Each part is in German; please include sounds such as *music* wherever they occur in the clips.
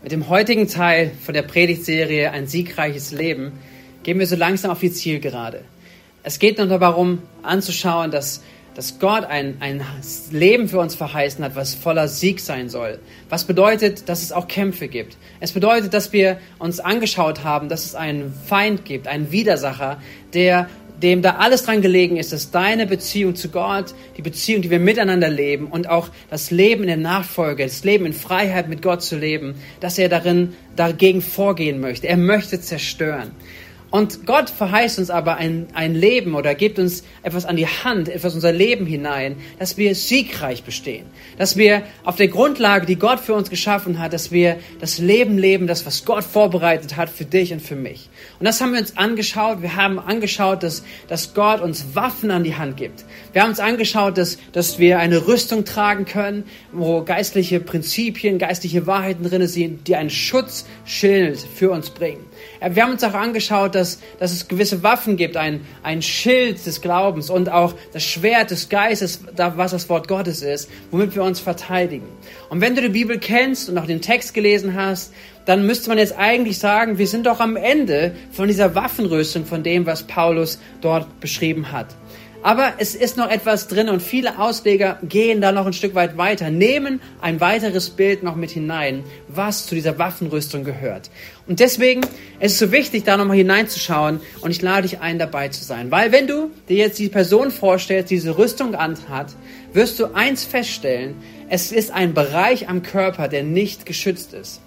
Mit dem heutigen Teil von der Predigtserie Ein siegreiches Leben gehen wir so langsam auf die Zielgerade. Es geht nur darum, anzuschauen, dass, dass Gott ein, ein Leben für uns verheißen hat, was voller Sieg sein soll. Was bedeutet, dass es auch Kämpfe gibt. Es bedeutet, dass wir uns angeschaut haben, dass es einen Feind gibt, einen Widersacher, der dem da alles dran gelegen ist, dass deine Beziehung zu Gott, die Beziehung, die wir miteinander leben und auch das Leben in der Nachfolge, das Leben in Freiheit mit Gott zu leben, dass er darin dagegen vorgehen möchte. Er möchte zerstören. Und Gott verheißt uns aber ein, ein Leben oder gibt uns etwas an die Hand, etwas unser Leben hinein, dass wir siegreich bestehen. Dass wir auf der Grundlage, die Gott für uns geschaffen hat, dass wir das Leben leben, das, was Gott vorbereitet hat für dich und für mich. Und das haben wir uns angeschaut. Wir haben angeschaut, dass, dass Gott uns Waffen an die Hand gibt. Wir haben uns angeschaut, dass, dass wir eine Rüstung tragen können, wo geistliche Prinzipien, geistliche Wahrheiten drin sind, die ein Schutzschild für uns bringen. Wir haben uns auch angeschaut, dass, dass es gewisse Waffen gibt, ein, ein Schild des Glaubens und auch das Schwert des Geistes, was das Wort Gottes ist, womit wir uns verteidigen. Und wenn du die Bibel kennst und auch den Text gelesen hast, dann müsste man jetzt eigentlich sagen, wir sind doch am Ende von dieser Waffenrüstung, von dem, was Paulus dort beschrieben hat. Aber es ist noch etwas drin und viele Ausleger gehen da noch ein Stück weit weiter, nehmen ein weiteres Bild noch mit hinein, was zu dieser Waffenrüstung gehört. Und deswegen ist es so wichtig, da nochmal hineinzuschauen und ich lade dich ein, dabei zu sein. Weil wenn du dir jetzt die Person vorstellst, die diese Rüstung anhat, wirst du eins feststellen, es ist ein Bereich am Körper, der nicht geschützt ist.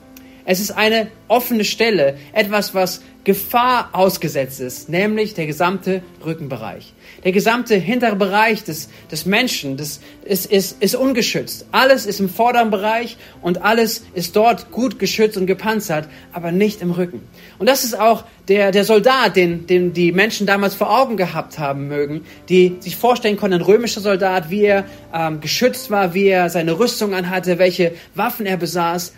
Es ist eine offene Stelle, etwas, was Gefahr ausgesetzt ist, nämlich der gesamte Rückenbereich. Der gesamte hintere Bereich des, des Menschen das ist, ist, ist ungeschützt. Alles ist im vorderen Bereich und alles ist dort gut geschützt und gepanzert, aber nicht im Rücken. Und das ist auch der, der Soldat, den, den die Menschen damals vor Augen gehabt haben mögen, die sich vorstellen konnten, ein römischer Soldat, wie er ähm, geschützt war, wie er seine Rüstung anhatte, welche Waffen er besaß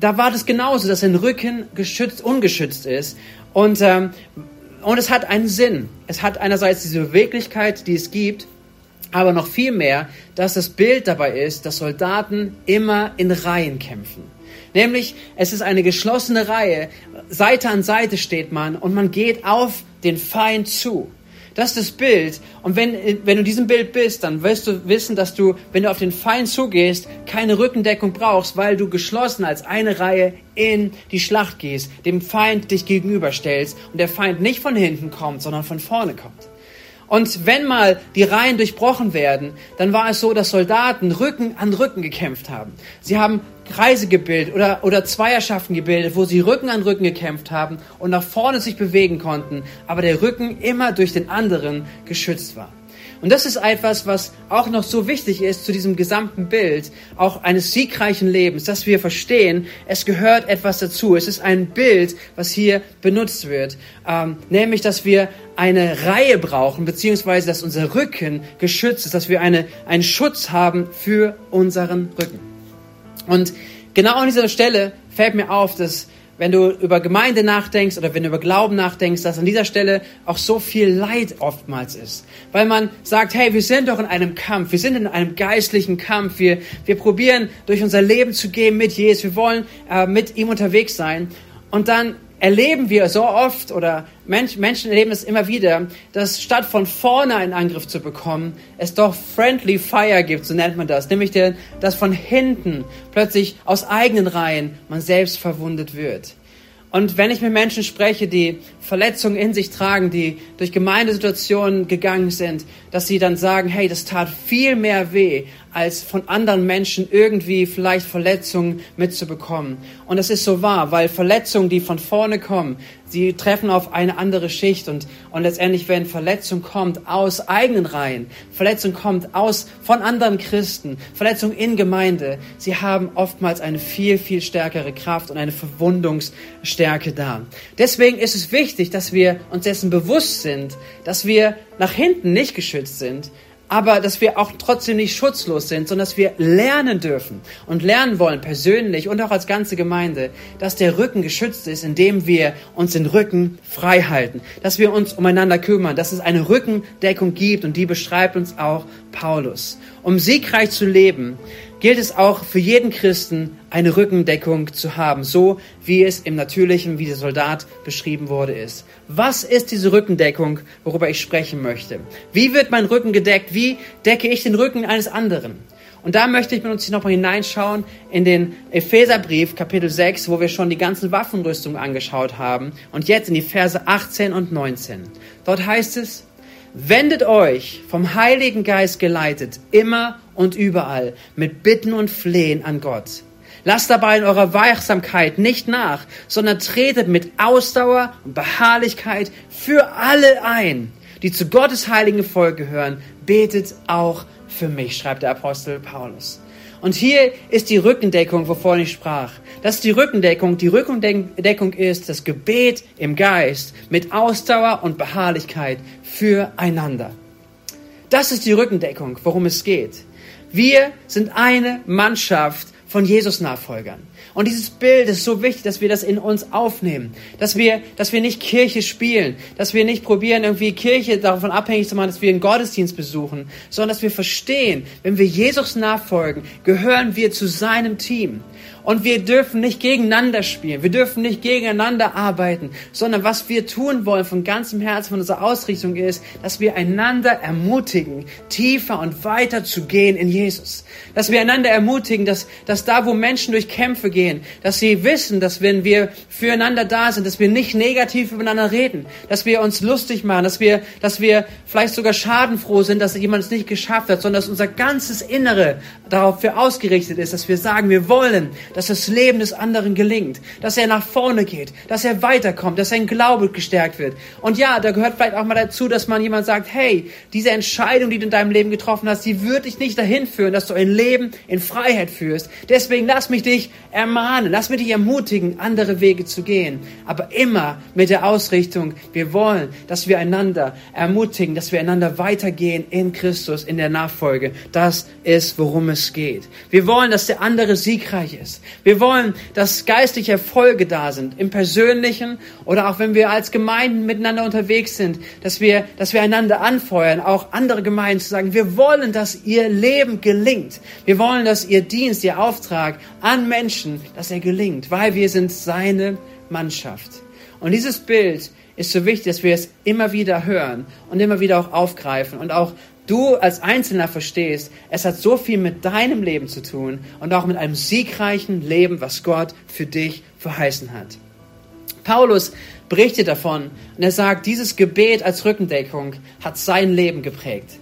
da war das genauso, dass sein Rücken geschützt, ungeschützt ist. Und, ähm, und es hat einen Sinn. Es hat einerseits diese Beweglichkeit, die es gibt, aber noch viel mehr, dass das Bild dabei ist, dass Soldaten immer in Reihen kämpfen. Nämlich, es ist eine geschlossene Reihe, Seite an Seite steht man und man geht auf den Feind zu. Das ist das Bild. Und wenn, wenn du diesem Bild bist, dann wirst du wissen, dass du, wenn du auf den Feind zugehst, keine Rückendeckung brauchst, weil du geschlossen als eine Reihe in die Schlacht gehst, dem Feind dich gegenüberstellst und der Feind nicht von hinten kommt, sondern von vorne kommt. Und wenn mal die Reihen durchbrochen werden, dann war es so, dass Soldaten Rücken an Rücken gekämpft haben. Sie haben Kreise gebildet oder, oder Zweierschaften gebildet, wo sie Rücken an Rücken gekämpft haben und nach vorne sich bewegen konnten, aber der Rücken immer durch den anderen geschützt war. Und das ist etwas, was auch noch so wichtig ist zu diesem gesamten Bild, auch eines siegreichen Lebens, dass wir verstehen, es gehört etwas dazu. Es ist ein Bild, was hier benutzt wird, ähm, nämlich, dass wir eine Reihe brauchen, beziehungsweise, dass unser Rücken geschützt ist, dass wir eine, einen Schutz haben für unseren Rücken. Und genau an dieser Stelle fällt mir auf, dass wenn du über Gemeinde nachdenkst oder wenn du über Glauben nachdenkst, dass an dieser Stelle auch so viel Leid oftmals ist. Weil man sagt, hey, wir sind doch in einem Kampf, wir sind in einem geistlichen Kampf, wir, wir probieren durch unser Leben zu gehen mit Jesus, wir wollen äh, mit ihm unterwegs sein. Und dann erleben wir so oft oder Menschen erleben es immer wieder, dass statt von vorne einen Angriff zu bekommen, es doch Friendly Fire gibt, so nennt man das, nämlich dass von hinten plötzlich aus eigenen Reihen man selbst verwundet wird. Und wenn ich mit Menschen spreche, die Verletzungen in sich tragen, die durch Gemeindesituationen gegangen sind, dass sie dann sagen, hey, das tat viel mehr weh, als von anderen Menschen irgendwie vielleicht Verletzungen mitzubekommen. Und das ist so wahr, weil Verletzungen, die von vorne kommen, sie treffen auf eine andere Schicht und, und letztendlich, wenn Verletzung kommt aus eigenen Reihen, Verletzung kommt aus, von anderen Christen, Verletzung in Gemeinde, sie haben oftmals eine viel, viel stärkere Kraft und eine Verwundungsstärke da. Deswegen ist es wichtig, dass wir uns dessen bewusst sind, dass wir nach hinten nicht geschützt sind, aber dass wir auch trotzdem nicht schutzlos sind, sondern dass wir lernen dürfen und lernen wollen, persönlich und auch als ganze Gemeinde, dass der Rücken geschützt ist, indem wir uns den Rücken frei halten, dass wir uns umeinander kümmern, dass es eine Rückendeckung gibt und die beschreibt uns auch Paulus. Um siegreich zu leben, gilt es auch für jeden Christen, eine Rückendeckung zu haben, so wie es im Natürlichen, wie der Soldat beschrieben wurde, ist. Was ist diese Rückendeckung, worüber ich sprechen möchte? Wie wird mein Rücken gedeckt? Wie decke ich den Rücken eines anderen? Und da möchte ich mit uns nochmal hineinschauen in den Epheserbrief, Kapitel 6, wo wir schon die ganzen Waffenrüstungen angeschaut haben. Und jetzt in die Verse 18 und 19. Dort heißt es, wendet euch vom Heiligen Geist geleitet, immer und überall, mit Bitten und Flehen an Gott. Lasst dabei in eurer Wachsamkeit nicht nach, sondern tretet mit Ausdauer und Beharrlichkeit für alle ein, die zu Gottes heiligen Volk gehören. Betet auch für mich, schreibt der Apostel Paulus. Und hier ist die Rückendeckung, wovon ich sprach. Das ist die Rückendeckung. Die Rückendeckung ist das Gebet im Geist mit Ausdauer und Beharrlichkeit füreinander. Das ist die Rückendeckung, worum es geht. Wir sind eine Mannschaft von Jesus-Nachfolgern. Und dieses Bild ist so wichtig, dass wir das in uns aufnehmen. Dass wir, dass wir nicht Kirche spielen. Dass wir nicht probieren, irgendwie Kirche davon abhängig zu machen, dass wir einen Gottesdienst besuchen. Sondern dass wir verstehen, wenn wir Jesus nachfolgen, gehören wir zu seinem Team. Und wir dürfen nicht gegeneinander spielen. Wir dürfen nicht gegeneinander arbeiten, sondern was wir tun wollen von ganzem Herzen, von unserer Ausrichtung ist, dass wir einander ermutigen, tiefer und weiter zu gehen in Jesus. Dass wir einander ermutigen, dass, dass da, wo Menschen durch Kämpfe gehen, dass sie wissen, dass wenn wir füreinander da sind, dass wir nicht negativ übereinander reden, dass wir uns lustig machen, dass wir, dass wir vielleicht sogar schadenfroh sind, dass jemand es nicht geschafft hat, sondern dass unser ganzes Innere darauf für ausgerichtet ist, dass wir sagen, wir wollen, dass das Leben des anderen gelingt, dass er nach vorne geht, dass er weiterkommt, dass sein Glaube gestärkt wird. Und ja, da gehört vielleicht auch mal dazu, dass man jemand sagt, hey, diese Entscheidung, die du in deinem Leben getroffen hast, die wird dich nicht dahin führen, dass du ein Leben in Freiheit führst. Deswegen lass mich dich ermahnen, lass mich dich ermutigen, andere Wege zu gehen. Aber immer mit der Ausrichtung, wir wollen, dass wir einander ermutigen, dass wir einander weitergehen in Christus, in der Nachfolge. Das ist, worum es geht. Wir wollen, dass der andere siegreich ist. Wir wollen, dass geistliche Erfolge da sind, im Persönlichen oder auch wenn wir als Gemeinden miteinander unterwegs sind, dass wir, dass wir einander anfeuern, auch andere Gemeinden zu sagen, wir wollen, dass ihr Leben gelingt. Wir wollen, dass ihr Dienst, ihr Auftrag an Menschen, dass er gelingt, weil wir sind seine Mannschaft. Und dieses Bild ist so wichtig, dass wir es immer wieder hören und immer wieder auch aufgreifen und auch du als Einzelner verstehst, es hat so viel mit deinem Leben zu tun und auch mit einem siegreichen Leben, was Gott für dich verheißen hat. Paulus berichtet davon und er sagt, dieses Gebet als Rückendeckung hat sein Leben geprägt.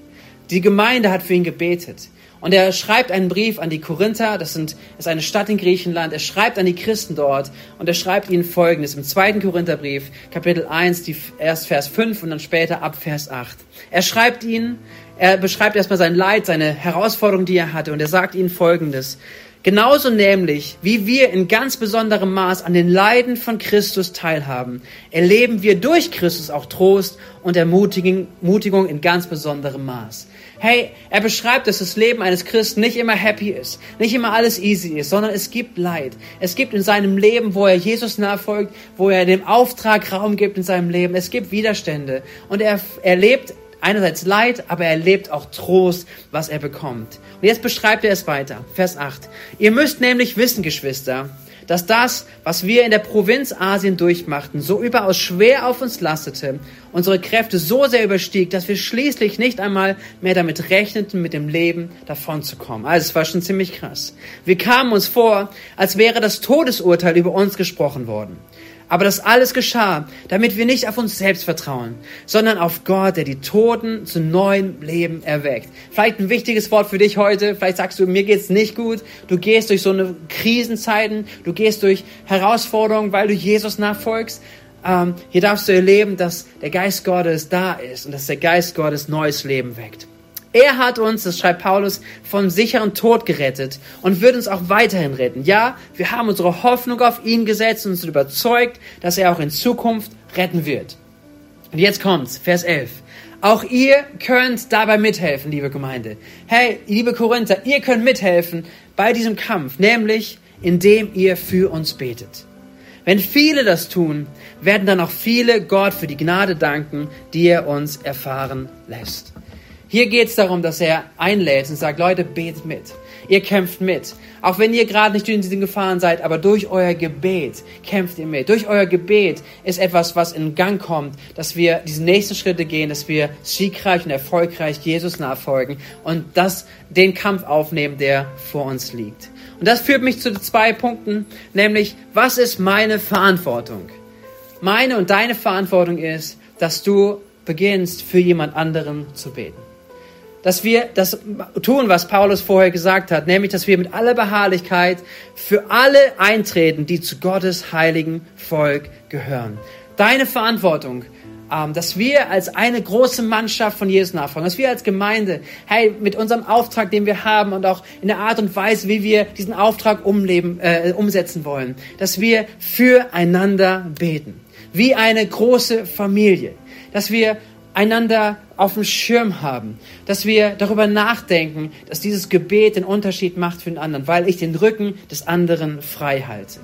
Die Gemeinde hat für ihn gebetet. Und er schreibt einen Brief an die Korinther, das sind, ist eine Stadt in Griechenland. Er schreibt an die Christen dort und er schreibt ihnen folgendes im zweiten Korintherbrief, Kapitel 1, die, erst Vers 5 und dann später ab Vers 8. Er schreibt ihnen, er beschreibt erstmal sein Leid, seine Herausforderung, die er hatte, und er sagt ihnen Folgendes. Genauso nämlich, wie wir in ganz besonderem Maß an den Leiden von Christus teilhaben, erleben wir durch Christus auch Trost und Ermutigung in ganz besonderem Maß. Hey, er beschreibt, dass das Leben eines Christen nicht immer happy ist, nicht immer alles easy ist, sondern es gibt Leid. Es gibt in seinem Leben, wo er Jesus nachfolgt, wo er dem Auftrag Raum gibt in seinem Leben, es gibt Widerstände. Und er erlebt einerseits Leid, aber er erlebt auch Trost, was er bekommt. Und jetzt beschreibt er es weiter. Vers 8. Ihr müsst nämlich wissen, Geschwister, dass das, was wir in der Provinz Asien durchmachten, so überaus schwer auf uns lastete, unsere Kräfte so sehr überstieg, dass wir schließlich nicht einmal mehr damit rechneten, mit dem Leben davonzukommen. Also es war schon ziemlich krass. Wir kamen uns vor, als wäre das Todesurteil über uns gesprochen worden. Aber das alles geschah, damit wir nicht auf uns selbst vertrauen, sondern auf Gott, der die Toten zu neuem Leben erweckt. Vielleicht ein wichtiges Wort für dich heute. Vielleicht sagst du, mir geht's nicht gut. Du gehst durch so eine Krisenzeiten. Du gehst durch Herausforderungen, weil du Jesus nachfolgst. Ähm, hier darfst du erleben, dass der Geist Gottes da ist und dass der Geist Gottes neues Leben weckt. Er hat uns, das schreibt Paulus, vom sicheren Tod gerettet und wird uns auch weiterhin retten. Ja, wir haben unsere Hoffnung auf ihn gesetzt und sind überzeugt, dass er auch in Zukunft retten wird. Und jetzt kommt's, Vers 11. Auch ihr könnt dabei mithelfen, liebe Gemeinde. Hey, liebe Korinther, ihr könnt mithelfen bei diesem Kampf, nämlich indem ihr für uns betet. Wenn viele das tun, werden dann auch viele Gott für die Gnade danken, die er uns erfahren lässt. Hier geht es darum, dass er einlädt und sagt, Leute, betet mit. Ihr kämpft mit. Auch wenn ihr gerade nicht in diesen Gefahren seid, aber durch euer Gebet kämpft ihr mit. Durch euer Gebet ist etwas, was in Gang kommt, dass wir diese nächsten Schritte gehen, dass wir siegreich und erfolgreich Jesus nachfolgen und das, den Kampf aufnehmen, der vor uns liegt. Und das führt mich zu zwei Punkten, nämlich, was ist meine Verantwortung? Meine und deine Verantwortung ist, dass du beginnst, für jemand anderen zu beten. Dass wir das tun, was Paulus vorher gesagt hat, nämlich, dass wir mit aller Beharrlichkeit für alle eintreten, die zu Gottes heiligen Volk gehören. Deine Verantwortung, ähm, dass wir als eine große Mannschaft von Jesus nachfolgen, dass wir als Gemeinde, hey, mit unserem Auftrag, den wir haben und auch in der Art und Weise, wie wir diesen Auftrag umleben, äh, umsetzen wollen, dass wir füreinander beten, wie eine große Familie dass wir einander auf dem Schirm haben, dass wir darüber nachdenken, dass dieses Gebet den Unterschied macht für den anderen, weil ich den Rücken des anderen frei halte.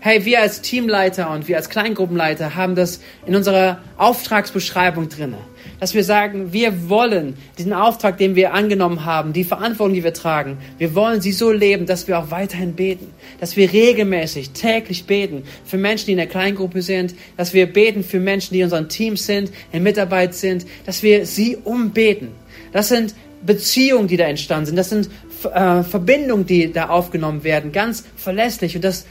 Hey, wir als Teamleiter und wir als Kleingruppenleiter haben das in unserer Auftragsbeschreibung drinne, dass wir sagen, wir wollen diesen Auftrag, den wir angenommen haben, die Verantwortung, die wir tragen, wir wollen sie so leben, dass wir auch weiterhin beten, dass wir regelmäßig, täglich beten für Menschen, die in der Kleingruppe sind, dass wir beten für Menschen, die in unseren Teams sind, in Mitarbeit sind, dass wir sie umbeten. Das sind Beziehungen, die da entstanden sind. Das sind äh, Verbindungen, die da aufgenommen werden, ganz verlässlich. Und das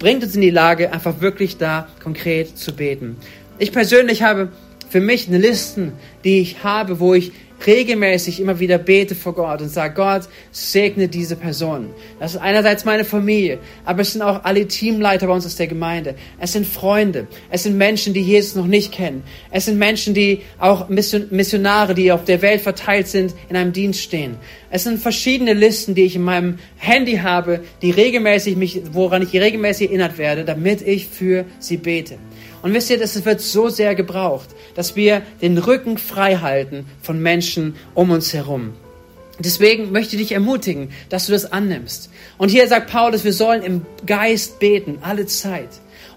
bringt uns in die Lage, einfach wirklich da konkret zu beten. Ich persönlich habe für mich eine Listen, die ich habe, wo ich regelmäßig immer wieder bete vor Gott und sage, Gott, segne diese Person. Das ist einerseits meine Familie, aber es sind auch alle Teamleiter bei uns aus der Gemeinde. Es sind Freunde. Es sind Menschen, die Jesus noch nicht kennen. Es sind Menschen, die auch Missionare, die auf der Welt verteilt sind, in einem Dienst stehen. Es sind verschiedene Listen, die ich in meinem Handy habe, die regelmäßig mich, woran ich regelmäßig erinnert werde, damit ich für sie bete. Und wisst ihr, das wird so sehr gebraucht, dass wir den Rücken frei halten von Menschen um uns herum. Deswegen möchte ich dich ermutigen, dass du das annimmst. Und hier sagt Paulus, wir sollen im Geist beten, alle Zeit.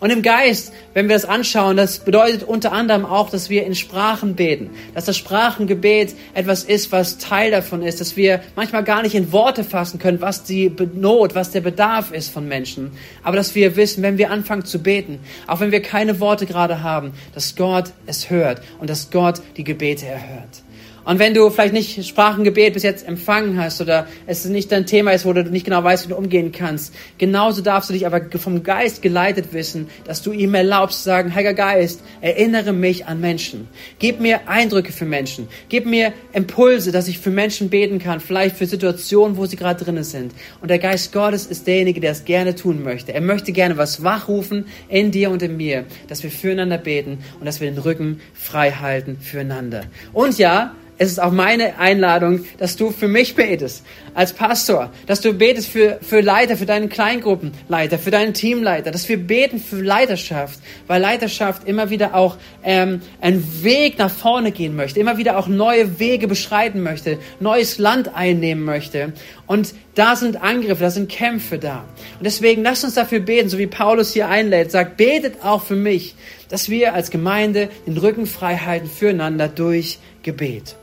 Und im Geist, wenn wir das anschauen, das bedeutet unter anderem auch, dass wir in Sprachen beten. Dass das Sprachengebet etwas ist, was Teil davon ist, dass wir manchmal gar nicht in Worte fassen können, was die Not, was der Bedarf ist von Menschen. Aber dass wir wissen, wenn wir anfangen zu beten, auch wenn wir keine Worte gerade haben, dass Gott es hört und dass Gott die Gebete erhört. Und wenn du vielleicht nicht Sprachengebet bis jetzt empfangen hast oder es nicht dein Thema ist, wo du nicht genau weißt, wie du umgehen kannst, genauso darfst du dich aber vom Geist geleitet wissen, dass du ihm erlaubst zu sagen, Heiliger Geist, erinnere mich an Menschen. Gib mir Eindrücke für Menschen. Gib mir Impulse, dass ich für Menschen beten kann, vielleicht für Situationen, wo sie gerade drinnen sind. Und der Geist Gottes ist derjenige, der es gerne tun möchte. Er möchte gerne was wachrufen in dir und in mir, dass wir füreinander beten und dass wir den Rücken frei halten füreinander. Und ja, es ist auch meine Einladung, dass du für mich betest, als Pastor, dass du betest für, für Leiter, für deinen Kleingruppenleiter, für deinen Teamleiter, dass wir beten für Leiterschaft, weil Leiterschaft immer wieder auch ähm, einen Weg nach vorne gehen möchte, immer wieder auch neue Wege beschreiten möchte, neues Land einnehmen möchte. Und da sind Angriffe, da sind Kämpfe da. Und deswegen lasst uns dafür beten, so wie Paulus hier einlädt, sagt, betet auch für mich, dass wir als Gemeinde den Rücken frei halten füreinander durch Gebet.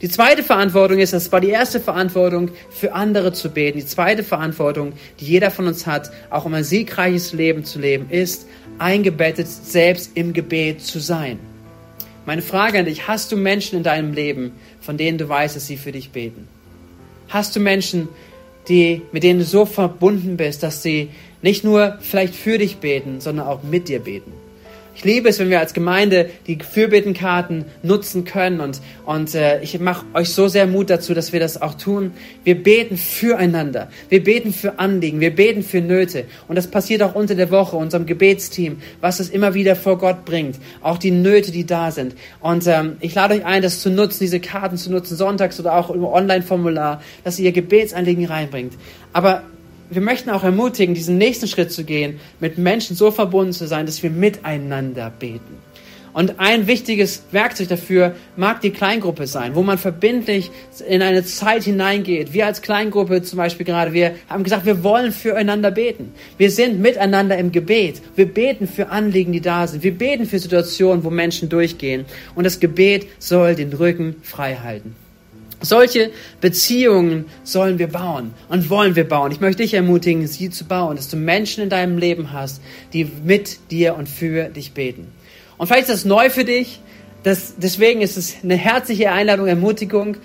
Die zweite Verantwortung ist, das war die erste Verantwortung, für andere zu beten. Die zweite Verantwortung, die jeder von uns hat, auch um ein siegreiches Leben zu leben, ist, eingebettet selbst im Gebet zu sein. Meine Frage an dich, hast du Menschen in deinem Leben, von denen du weißt, dass sie für dich beten? Hast du Menschen, die, mit denen du so verbunden bist, dass sie nicht nur vielleicht für dich beten, sondern auch mit dir beten? Ich liebe es, wenn wir als Gemeinde die Fürbittenkarten nutzen können und, und äh, ich mache euch so sehr Mut dazu, dass wir das auch tun. Wir beten füreinander, wir beten für Anliegen, wir beten für Nöte und das passiert auch unter der Woche, unserem Gebetsteam, was es immer wieder vor Gott bringt, auch die Nöte, die da sind. Und ähm, ich lade euch ein, das zu nutzen, diese Karten zu nutzen, sonntags oder auch im Online-Formular, dass ihr Gebetsanliegen reinbringt. Aber wir möchten auch ermutigen, diesen nächsten Schritt zu gehen, mit Menschen so verbunden zu sein, dass wir miteinander beten. Und ein wichtiges Werkzeug dafür mag die Kleingruppe sein, wo man verbindlich in eine Zeit hineingeht. Wir als Kleingruppe zum Beispiel gerade, wir haben gesagt, wir wollen füreinander beten. Wir sind miteinander im Gebet. Wir beten für Anliegen, die da sind. Wir beten für Situationen, wo Menschen durchgehen. Und das Gebet soll den Rücken frei halten. Solche Beziehungen sollen wir bauen und wollen wir bauen. Ich möchte dich ermutigen, sie zu bauen, dass du Menschen in deinem Leben hast, die mit dir und für dich beten. Und vielleicht ist das neu für dich. Das, deswegen ist es eine herzliche Einladung, Ermutigung,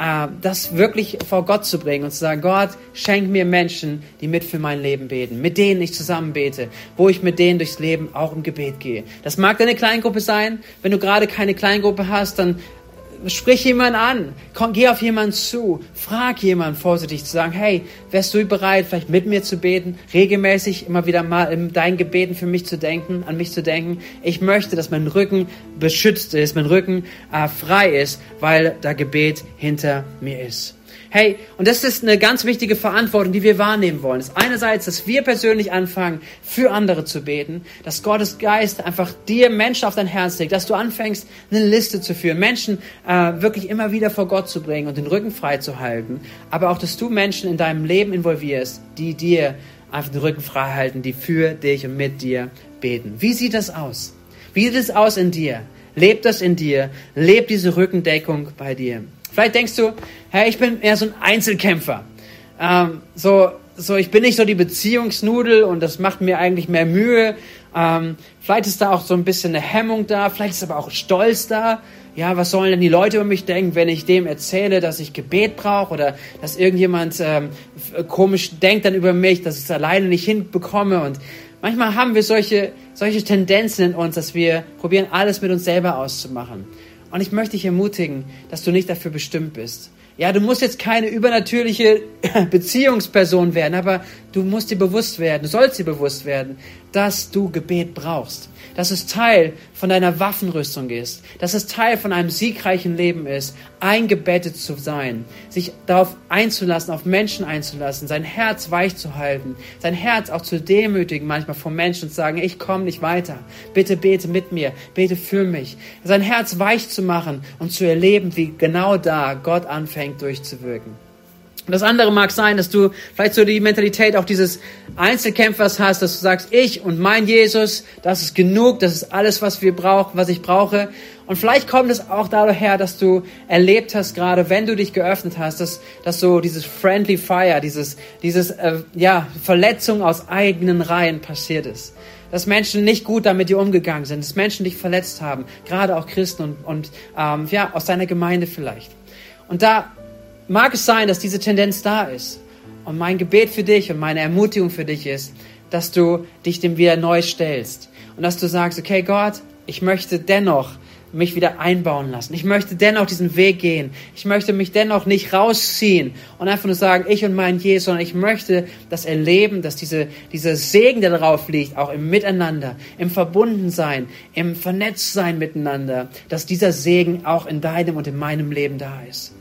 äh, das wirklich vor Gott zu bringen und zu sagen, Gott, schenk mir Menschen, die mit für mein Leben beten, mit denen ich zusammen bete, wo ich mit denen durchs Leben auch im Gebet gehe. Das mag deine Kleingruppe sein. Wenn du gerade keine Kleingruppe hast, dann sprich jemanden an, komm, geh auf jemanden zu, frag jemanden vorsichtig zu sagen, hey, wärst du bereit, vielleicht mit mir zu beten, regelmäßig immer wieder mal in deinen Gebeten für mich zu denken, an mich zu denken. Ich möchte, dass mein Rücken beschützt ist, mein Rücken äh, frei ist, weil da Gebet hinter mir ist. Hey, und das ist eine ganz wichtige Verantwortung, die wir wahrnehmen wollen. Das einerseits, dass wir persönlich anfangen, für andere zu beten, dass Gottes Geist einfach dir Menschen auf dein Herz legt, dass du anfängst, eine Liste zu führen, Menschen äh, wirklich immer wieder vor Gott zu bringen und den Rücken frei zu halten, aber auch, dass du Menschen in deinem Leben involvierst, die dir einfach den Rücken frei halten, die für dich und mit dir beten. Wie sieht das aus? Wie sieht es aus in dir? Lebt das in dir? Lebt diese Rückendeckung bei dir? Vielleicht denkst du, hey, ich bin eher so ein Einzelkämpfer. Ähm, so, so, ich bin nicht so die Beziehungsnudel und das macht mir eigentlich mehr Mühe. Ähm, vielleicht ist da auch so ein bisschen eine Hemmung da, vielleicht ist aber auch Stolz da. Ja, was sollen denn die Leute über mich denken, wenn ich dem erzähle, dass ich Gebet brauche oder dass irgendjemand ähm, komisch denkt dann über mich, dass ich es alleine nicht hinbekomme und manchmal haben wir solche, solche Tendenzen in uns, dass wir probieren, alles mit uns selber auszumachen. Und ich möchte dich ermutigen, dass du nicht dafür bestimmt bist. Ja, du musst jetzt keine übernatürliche *laughs* Beziehungsperson werden, aber du musst dir bewusst werden, du sollst dir bewusst werden, dass du Gebet brauchst. Dass es Teil von deiner Waffenrüstung ist, dass es Teil von einem siegreichen Leben ist, eingebettet zu sein, sich darauf einzulassen, auf Menschen einzulassen, sein Herz weich zu halten, sein Herz auch zu demütigen manchmal vor Menschen und zu sagen, ich komme nicht weiter, bitte bete mit mir, bete für mich, sein Herz weich zu machen und zu erleben, wie genau da Gott anfängt durchzuwirken. Und das andere mag sein, dass du vielleicht so die Mentalität auch dieses Einzelkämpfers hast, dass du sagst, ich und mein Jesus, das ist genug, das ist alles, was wir brauchen, was ich brauche. Und vielleicht kommt es auch daher, dass du erlebt hast, gerade wenn du dich geöffnet hast, dass, dass so dieses Friendly Fire, dieses, dieses, äh, ja, Verletzung aus eigenen Reihen passiert ist. Dass Menschen nicht gut damit dir umgegangen sind, dass Menschen dich verletzt haben, gerade auch Christen und, und ähm, ja, aus deiner Gemeinde vielleicht. Und da mag es sein, dass diese Tendenz da ist. Und mein Gebet für dich und meine Ermutigung für dich ist, dass du dich dem wieder neu stellst. Und dass du sagst, okay Gott, ich möchte dennoch mich wieder einbauen lassen. Ich möchte dennoch diesen Weg gehen. Ich möchte mich dennoch nicht rausziehen und einfach nur sagen, ich und mein Jesus, sondern ich möchte das erleben, dass diese, dieser Segen, der darauf liegt, auch im Miteinander, im Verbundensein, im Vernetztsein miteinander, dass dieser Segen auch in deinem und in meinem Leben da ist.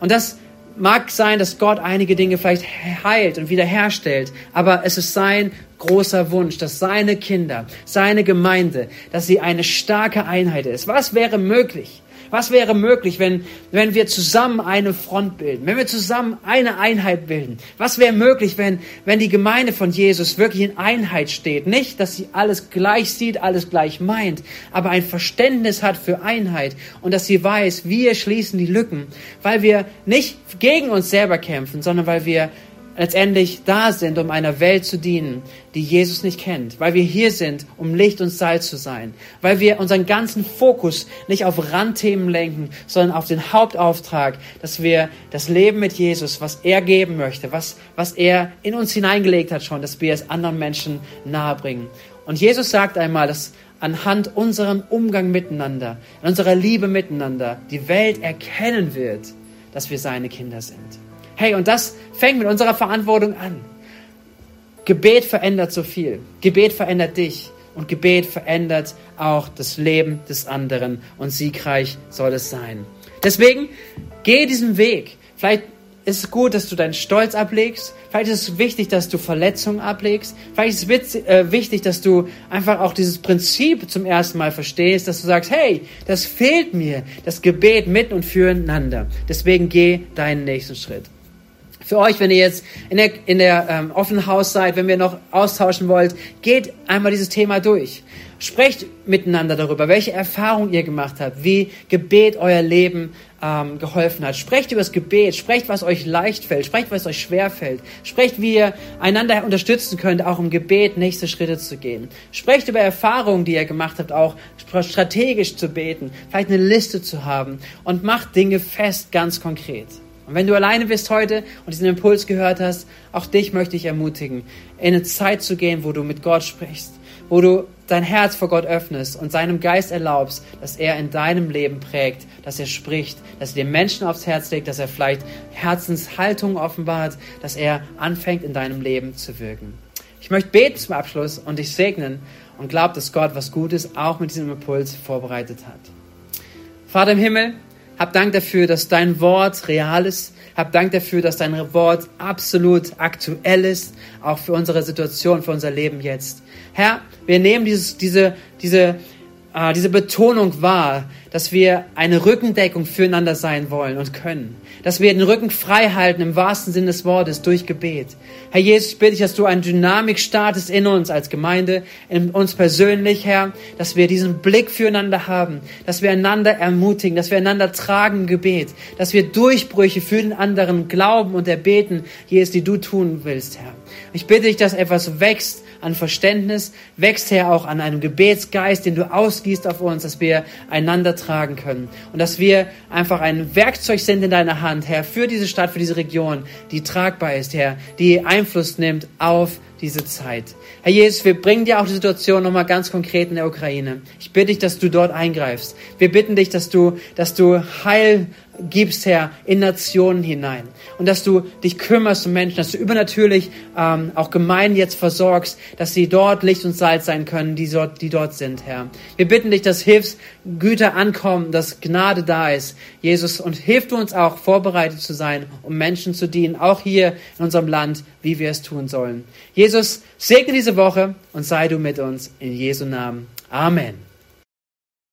Und das mag sein, dass Gott einige Dinge vielleicht heilt und wiederherstellt, aber es ist sein großer Wunsch, dass seine Kinder, seine Gemeinde, dass sie eine starke Einheit ist. Was wäre möglich, was wäre möglich, wenn, wenn wir zusammen eine Front bilden, wenn wir zusammen eine Einheit bilden? Was wäre möglich, wenn, wenn die Gemeinde von Jesus wirklich in Einheit steht? Nicht, dass sie alles gleich sieht, alles gleich meint, aber ein Verständnis hat für Einheit und dass sie weiß, wir schließen die Lücken, weil wir nicht gegen uns selber kämpfen, sondern weil wir letztendlich da sind, um einer Welt zu dienen, die Jesus nicht kennt, weil wir hier sind, um Licht und Salz zu sein, weil wir unseren ganzen Fokus nicht auf Randthemen lenken, sondern auf den Hauptauftrag, dass wir das Leben mit Jesus, was er geben möchte, was, was er in uns hineingelegt hat schon, dass wir es anderen Menschen nahebringen. Und Jesus sagt einmal, dass anhand unserem Umgang miteinander, unserer Liebe miteinander, die Welt erkennen wird, dass wir seine Kinder sind. Hey, und das fängt mit unserer Verantwortung an. Gebet verändert so viel. Gebet verändert dich. Und Gebet verändert auch das Leben des anderen. Und siegreich soll es sein. Deswegen geh diesen Weg. Vielleicht ist es gut, dass du deinen Stolz ablegst. Vielleicht ist es wichtig, dass du Verletzungen ablegst. Vielleicht ist es äh, wichtig, dass du einfach auch dieses Prinzip zum ersten Mal verstehst, dass du sagst, hey, das fehlt mir, das Gebet mit und füreinander. Deswegen geh deinen nächsten Schritt. Für euch, wenn ihr jetzt in der, in der ähm, offenen Haus seid, wenn wir noch austauschen wollt, geht einmal dieses Thema durch. Sprecht miteinander darüber, welche Erfahrungen ihr gemacht habt, wie Gebet euer Leben ähm, geholfen hat. Sprecht über das Gebet, sprecht, was euch leicht fällt, sprecht, was euch schwer fällt. Sprecht, wie ihr einander unterstützen könnt, auch im Gebet nächste Schritte zu gehen. Sprecht über Erfahrungen, die ihr gemacht habt, auch strategisch zu beten, vielleicht eine Liste zu haben und macht Dinge fest, ganz konkret. Und wenn du alleine bist heute und diesen Impuls gehört hast, auch dich möchte ich ermutigen, in eine Zeit zu gehen, wo du mit Gott sprichst, wo du dein Herz vor Gott öffnest und seinem Geist erlaubst, dass er in deinem Leben prägt, dass er spricht, dass er dir Menschen aufs Herz legt, dass er vielleicht Herzenshaltung offenbart, dass er anfängt in deinem Leben zu wirken. Ich möchte beten zum Abschluss und dich segnen und glaub, dass Gott was Gutes auch mit diesem Impuls vorbereitet hat. Vater im Himmel, hab Dank dafür, dass dein Wort real ist. Hab Dank dafür, dass dein Wort absolut aktuell ist, auch für unsere Situation, für unser Leben jetzt. Herr, wir nehmen dieses, diese, diese äh, diese Betonung wahr, dass wir eine Rückendeckung füreinander sein wollen und können. Dass wir den Rücken frei halten im wahrsten Sinne des Wortes durch Gebet. Herr Jesus, ich bitte dich, dass du eine Dynamik startest in uns als Gemeinde, in uns persönlich, Herr, dass wir diesen Blick füreinander haben, dass wir einander ermutigen, dass wir einander tragen im Gebet, dass wir Durchbrüche für den anderen glauben und erbeten, Jesus, die du tun willst, Herr. Ich bitte dich, dass etwas wächst an Verständnis, wächst Herr auch an einem Gebetsgeist, den du ausgießt auf uns, dass wir einander tragen können und dass wir einfach ein Werkzeug sind in deiner Hand, Herr, für diese Stadt, für diese Region, die tragbar ist, Herr, die Einfluss nimmt auf diese Zeit. Herr Jesus, wir bringen dir auch die Situation nochmal ganz konkret in der Ukraine. Ich bitte dich, dass du dort eingreifst. Wir bitten dich, dass du, dass du Heil gibst, Herr, in Nationen hinein. Und dass du dich kümmerst um Menschen, dass du übernatürlich ähm, auch Gemeinden jetzt versorgst, dass sie dort Licht und Salz sein können, die dort, die dort sind, Herr. Wir bitten dich, dass Hilfsgüter ankommen, dass Gnade da ist, Jesus. Und hilf du uns auch, vorbereitet zu sein, um Menschen zu dienen, auch hier in unserem Land, wie wir es tun sollen. Jesus, segne diese Woche und sei du mit uns in Jesu Namen. Amen.